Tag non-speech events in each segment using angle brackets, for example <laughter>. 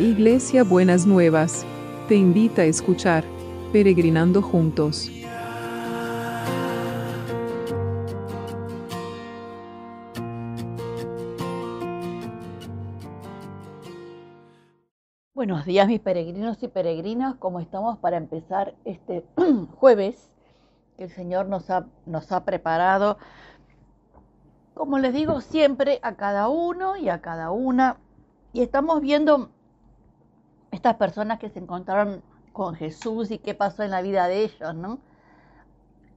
Iglesia Buenas Nuevas, te invita a escuchar Peregrinando Juntos. Buenos días mis peregrinos y peregrinas, ¿cómo estamos para empezar este <clears throat> jueves que el Señor nos ha, nos ha preparado? Como les digo siempre a cada uno y a cada una, y estamos viendo estas personas que se encontraron con Jesús y qué pasó en la vida de ellos, ¿no?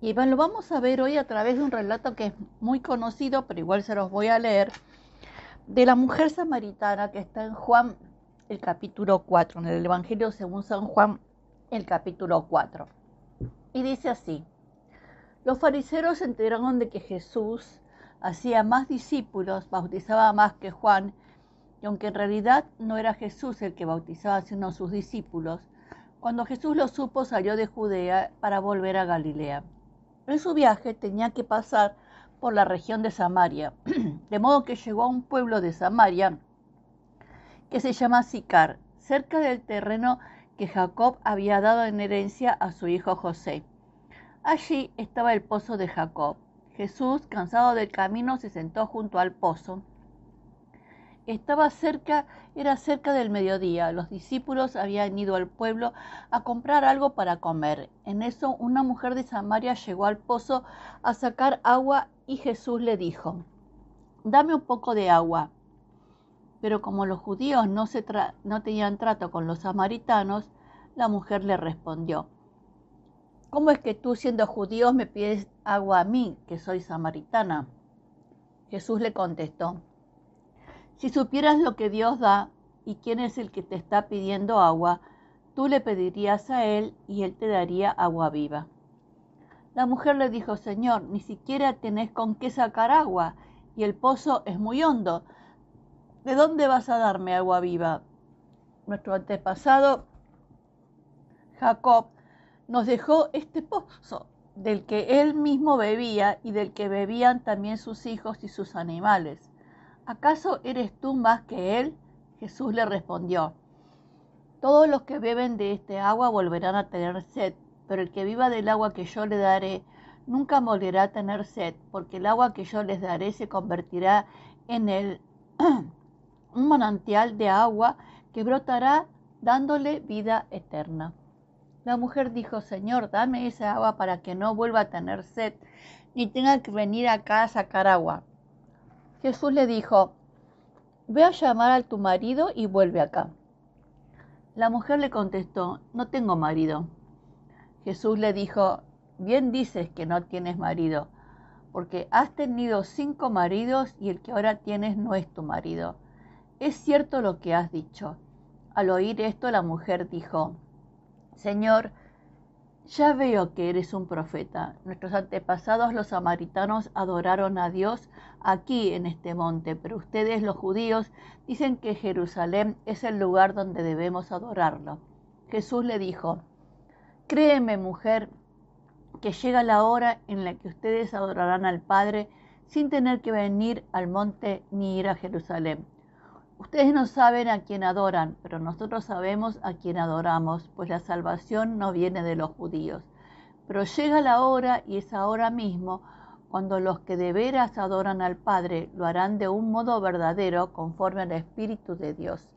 Y bueno, lo vamos a ver hoy a través de un relato que es muy conocido, pero igual se los voy a leer, de la mujer samaritana que está en Juan el capítulo 4, en el Evangelio según San Juan el capítulo 4. Y dice así, los fariseos se enteraron de que Jesús hacía más discípulos, bautizaba más que Juan, y aunque en realidad no era Jesús el que bautizaba, sino sus discípulos, cuando Jesús lo supo salió de Judea para volver a Galilea. En su viaje tenía que pasar por la región de Samaria, <clears throat> de modo que llegó a un pueblo de Samaria que se llama Sicar, cerca del terreno que Jacob había dado en herencia a su hijo José. Allí estaba el pozo de Jacob. Jesús, cansado del camino, se sentó junto al pozo. Estaba cerca, era cerca del mediodía. Los discípulos habían ido al pueblo a comprar algo para comer. En eso una mujer de Samaria llegó al pozo a sacar agua y Jesús le dijo, dame un poco de agua. Pero como los judíos no, tenían trato con los samaritanos, la mujer le respondió, ¿cómo es que tú siendo judío me pides agua a mí, que soy samaritana? Jesús le contestó, si supieras lo que Dios da y quién es el que te está pidiendo agua, tú le pedirías a Él y Él te daría agua viva. La mujer le dijo, Señor, ni siquiera tenés con qué sacar agua y el pozo es muy hondo. ¿De dónde vas a darme agua viva? Nuestro antepasado, Jacob, nos dejó este pozo del que él mismo bebía y del que bebían también sus hijos y sus animales. ¿Acaso eres tú más que él? Jesús le respondió, todos los que beben de este agua volverán a tener sed, pero el que viva del agua que yo le daré nunca volverá a tener sed, porque el agua que yo les daré se convertirá en el <clears throat> un manantial de agua que brotará dándole vida eterna. La mujer dijo, Señor, dame esa agua para que no vuelva a tener sed, ni tenga que venir acá a sacar agua. Jesús le dijo, ve a llamar a tu marido y vuelve acá. La mujer le contestó, no tengo marido. Jesús le dijo, bien dices que no tienes marido, porque has tenido cinco maridos y el que ahora tienes no es tu marido. Es cierto lo que has dicho. Al oír esto la mujer dijo, Señor, ya veo que eres un profeta. Nuestros antepasados los samaritanos adoraron a Dios aquí en este monte, pero ustedes los judíos dicen que Jerusalén es el lugar donde debemos adorarlo. Jesús le dijo, Créeme mujer, que llega la hora en la que ustedes adorarán al Padre sin tener que venir al monte ni ir a Jerusalén. Ustedes no saben a quién adoran, pero nosotros sabemos a quién adoramos, pues la salvación no viene de los judíos. Pero llega la hora, y es ahora mismo, cuando los que de veras adoran al Padre lo harán de un modo verdadero, conforme al Espíritu de Dios,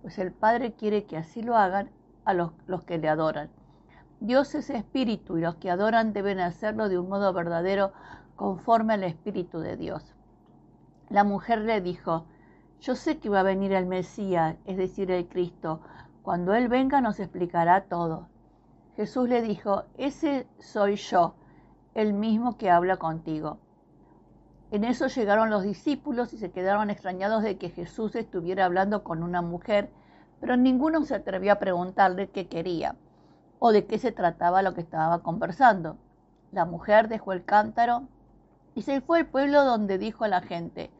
pues el Padre quiere que así lo hagan a los, los que le adoran. Dios es Espíritu, y los que adoran deben hacerlo de un modo verdadero, conforme al Espíritu de Dios. La mujer le dijo, yo sé que va a venir el Mesías, es decir, el Cristo. Cuando Él venga nos explicará todo. Jesús le dijo, ese soy yo, el mismo que habla contigo. En eso llegaron los discípulos y se quedaron extrañados de que Jesús estuviera hablando con una mujer, pero ninguno se atrevió a preguntarle qué quería o de qué se trataba lo que estaba conversando. La mujer dejó el cántaro y se fue al pueblo donde dijo a la gente,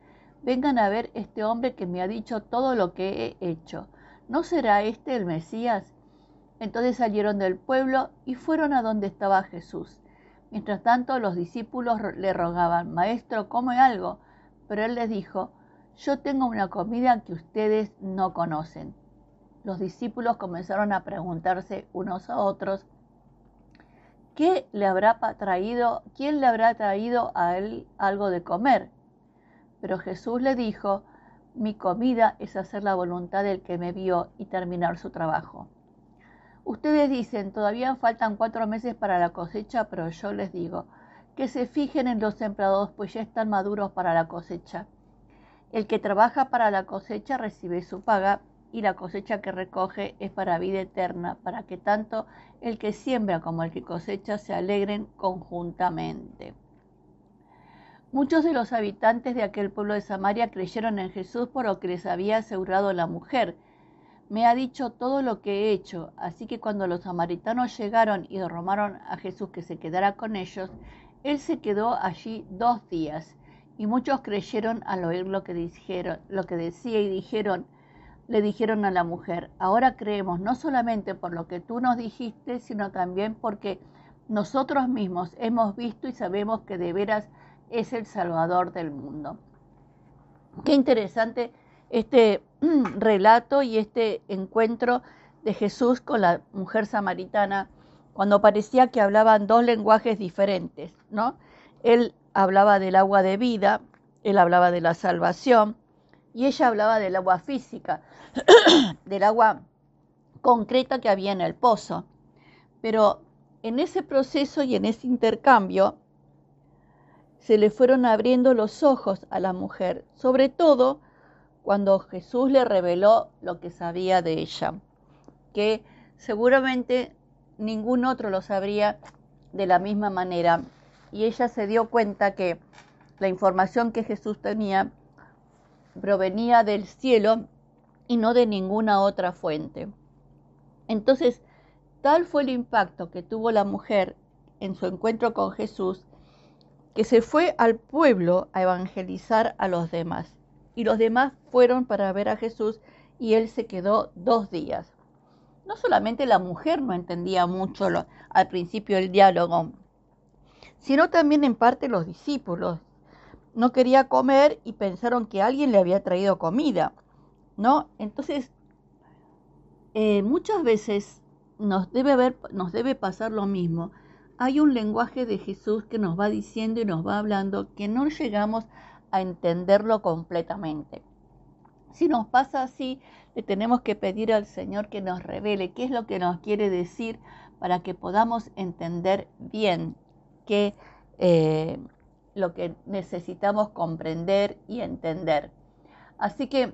vengan a ver este hombre que me ha dicho todo lo que he hecho. ¿No será este el Mesías? Entonces salieron del pueblo y fueron a donde estaba Jesús. Mientras tanto los discípulos le rogaban, Maestro, come algo. Pero él les dijo, yo tengo una comida que ustedes no conocen. los discípulos comenzaron a preguntarse unos a otros, ¿qué le habrá traído, quién le habrá traído a él algo de comer? Pero Jesús le dijo, mi comida es hacer la voluntad del que me vio y terminar su trabajo. Ustedes dicen, todavía faltan cuatro meses para la cosecha, pero yo les digo, que se fijen en los sembrados, pues ya están maduros para la cosecha. El que trabaja para la cosecha recibe su paga y la cosecha que recoge es para vida eterna, para que tanto el que siembra como el que cosecha se alegren conjuntamente. Muchos de los habitantes de aquel pueblo de Samaria creyeron en Jesús por lo que les había asegurado la mujer. Me ha dicho todo lo que he hecho, así que cuando los samaritanos llegaron y romaron a Jesús que se quedara con ellos, él se quedó allí dos días, y muchos creyeron al oír lo que dijeron, lo que decía y dijeron, le dijeron a la mujer, ahora creemos no solamente por lo que tú nos dijiste, sino también porque nosotros mismos hemos visto y sabemos que de veras es el Salvador del mundo. Qué interesante este <clears throat> relato y este encuentro de Jesús con la mujer samaritana cuando parecía que hablaban dos lenguajes diferentes, ¿no? Él hablaba del agua de vida, él hablaba de la salvación y ella hablaba del agua física. <clears throat> del agua concreta que había en el pozo. Pero en ese proceso y en ese intercambio se le fueron abriendo los ojos a la mujer, sobre todo cuando Jesús le reveló lo que sabía de ella, que seguramente ningún otro lo sabría de la misma manera. Y ella se dio cuenta que la información que Jesús tenía provenía del cielo y no de ninguna otra fuente. Entonces, tal fue el impacto que tuvo la mujer en su encuentro con Jesús, que se fue al pueblo a evangelizar a los demás. Y los demás fueron para ver a Jesús y él se quedó dos días. No solamente la mujer no entendía mucho al principio el diálogo, sino también en parte los discípulos. No quería comer y pensaron que alguien le había traído comida. ¿no? Entonces, eh, muchas veces nos debe, nos debe pasar lo mismo. Hay un lenguaje de Jesús que nos va diciendo y nos va hablando que no llegamos a entenderlo completamente. Si nos pasa así, le tenemos que pedir al Señor que nos revele qué es lo que nos quiere decir para que podamos entender bien qué eh, lo que necesitamos comprender y entender. Así que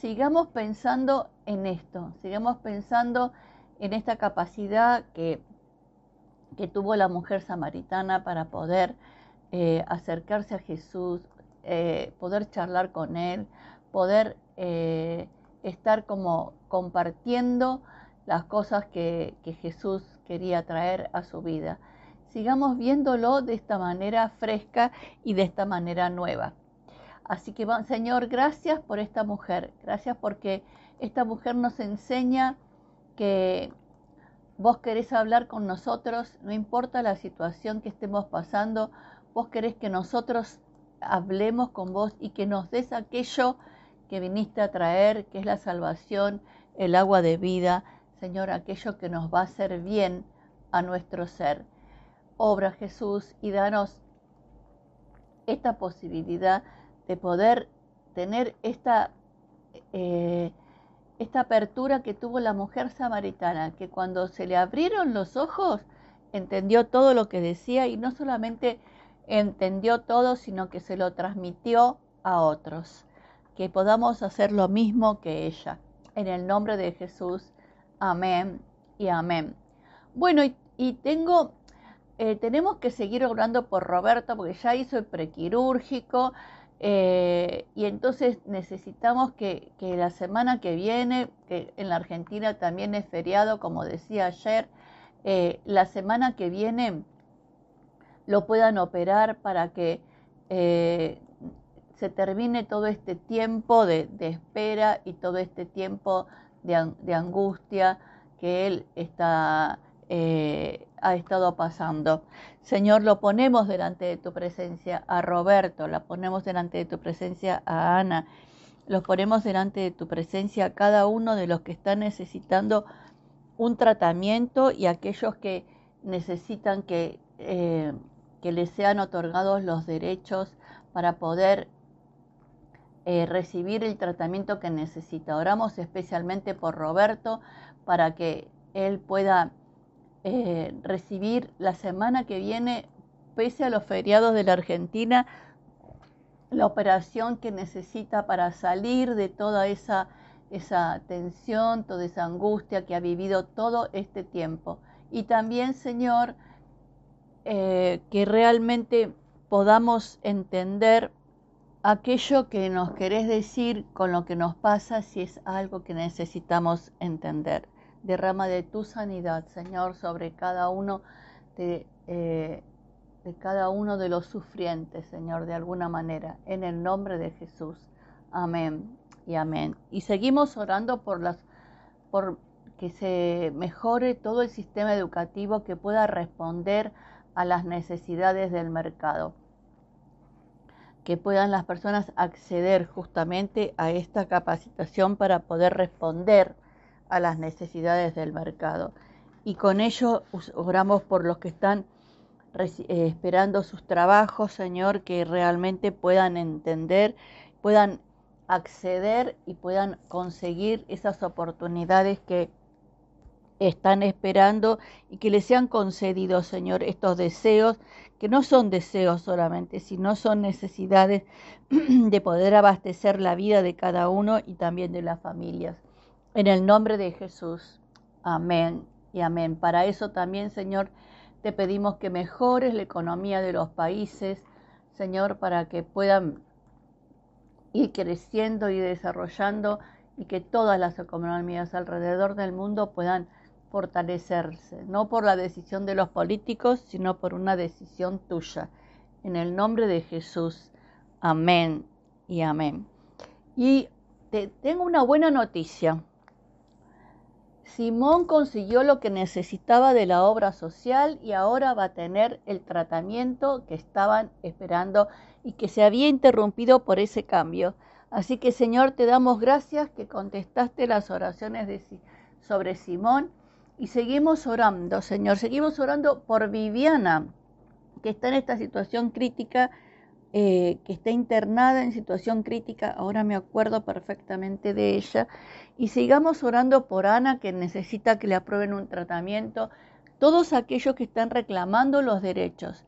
sigamos pensando en esto, sigamos pensando en esta capacidad que, que tuvo la mujer samaritana para poder eh, acercarse a Jesús, eh, poder charlar con Él, poder eh, estar como compartiendo las cosas que, que Jesús quería traer a su vida. Sigamos viéndolo de esta manera fresca y de esta manera nueva. Así que, Señor, gracias por esta mujer. Gracias porque esta mujer nos enseña que vos querés hablar con nosotros, no importa la situación que estemos pasando, vos querés que nosotros hablemos con vos y que nos des aquello que viniste a traer, que es la salvación, el agua de vida, Señor, aquello que nos va a hacer bien a nuestro ser. Obra Jesús y danos esta posibilidad de poder tener esta, eh, esta apertura que tuvo la mujer samaritana, que cuando se le abrieron los ojos, entendió todo lo que decía y no solamente entendió todo, sino que se lo transmitió a otros. Que podamos hacer lo mismo que ella. En el nombre de Jesús. Amén y amén. Bueno, y, tengo, eh, tenemos que seguir orando por Roberto porque ya hizo el prequirúrgico. Eh, y entonces necesitamos que, la semana que viene, que en la Argentina también es feriado, como decía ayer, eh, la semana que viene lo puedan operar para que eh, se termine todo este tiempo de, espera y todo este tiempo de, angustia que él está, ha estado pasando. Señor, lo ponemos delante de tu presencia a Roberto, la ponemos delante de tu presencia a Ana, los ponemos delante de tu presencia cada uno de los que están necesitando un tratamiento y aquellos que necesitan que, eh, que les sean otorgados los derechos para poder eh, recibir el tratamiento que necesita. Oramos especialmente por Roberto para que él pueda eh, recibir la semana que viene, pese a los feriados de la Argentina, la operación que necesita para salir de toda esa, esa tensión, toda esa angustia que ha vivido todo este tiempo. Y también, Señor, eh, que realmente podamos entender aquello que nos querés decir con lo que nos pasa si es algo que necesitamos entender. Derrama de tu sanidad, Señor, sobre cada uno de, eh, de cada uno de los sufrientes, Señor, de alguna manera, en el nombre de Jesús. Amén y amén. Y seguimos orando por las por que se mejore todo el sistema educativo que pueda responder a las necesidades del mercado que puedan las personas acceder justamente a esta capacitación para poder responder a las necesidades del mercado. Y con ello oramos por los que están eh, esperando sus trabajos, Señor, que realmente puedan entender, puedan acceder y puedan conseguir esas oportunidades que están esperando y que les sean concedidos, Señor, estos deseos, que no son deseos solamente, sino son necesidades <clears throat> de poder abastecer la vida de cada uno y también de las familias. En el nombre de Jesús. Amén y amén. Para eso también, Señor, te pedimos que mejores la economía de los países, Señor, para que puedan ir creciendo y desarrollando y que todas las economías alrededor del mundo puedan fortalecerse, no por la decisión de los políticos, sino por una decisión tuya. En el nombre de Jesús. Amén y amén. Y te tengo una buena noticia. Simón consiguió lo que necesitaba de la obra social y ahora va a tener el tratamiento que estaban esperando y que se había interrumpido por ese cambio. Así que Señor, te damos gracias que contestaste las oraciones sobre Simón y seguimos orando, Señor, seguimos orando por Viviana, que está en esta situación crítica, eh, que está internada en situación crítica, ahora me acuerdo perfectamente de ella, y sigamos orando por Ana, que necesita que le aprueben un tratamiento, todos aquellos que están reclamando los derechos,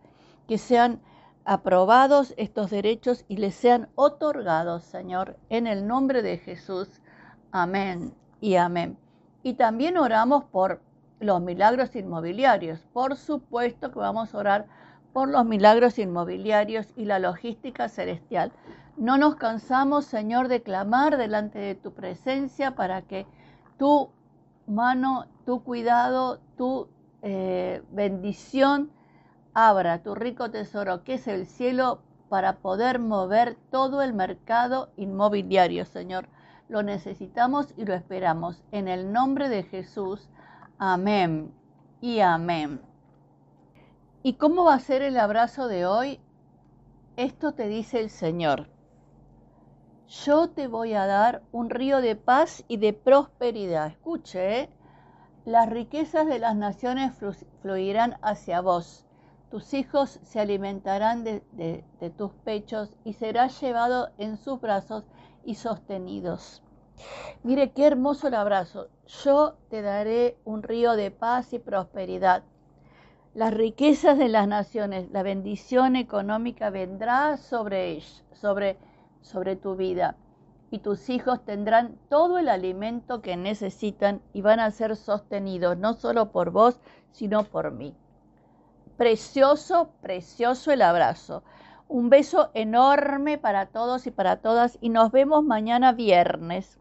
que sean aprobados estos derechos y les sean otorgados, Señor, en el nombre de Jesús. Amén y amén. Y también oramos por los milagros inmobiliarios. Por supuesto que vamos a orar por los milagros inmobiliarios y la logística celestial. No nos cansamos, Señor, de clamar delante de tu presencia para que tu mano, tu cuidado, tu eh, bendición abra tu rico tesoro que es el cielo para poder mover todo el mercado inmobiliario, Señor. Lo necesitamos y lo esperamos. En el nombre de Jesús. Amén y amén. ¿Y cómo va a ser el abrazo de hoy? Esto te dice el Señor. Yo te voy a dar un río de paz y de prosperidad. Escuche, ¿eh? las riquezas de las naciones fluirán hacia vos. Tus hijos se alimentarán de, de tus pechos y serás llevado en sus brazos y sostenidos. Mire qué hermoso el abrazo. Yo te daré un río de paz y prosperidad. Las riquezas de las naciones, la bendición económica vendrá sobre sobre, sobre tu vida. Y tus hijos tendrán todo el alimento que necesitan y van a ser sostenidos no solo por vos, sino por mí. Precioso, precioso el abrazo. Un beso enorme para todos y para todas y nos vemos mañana viernes.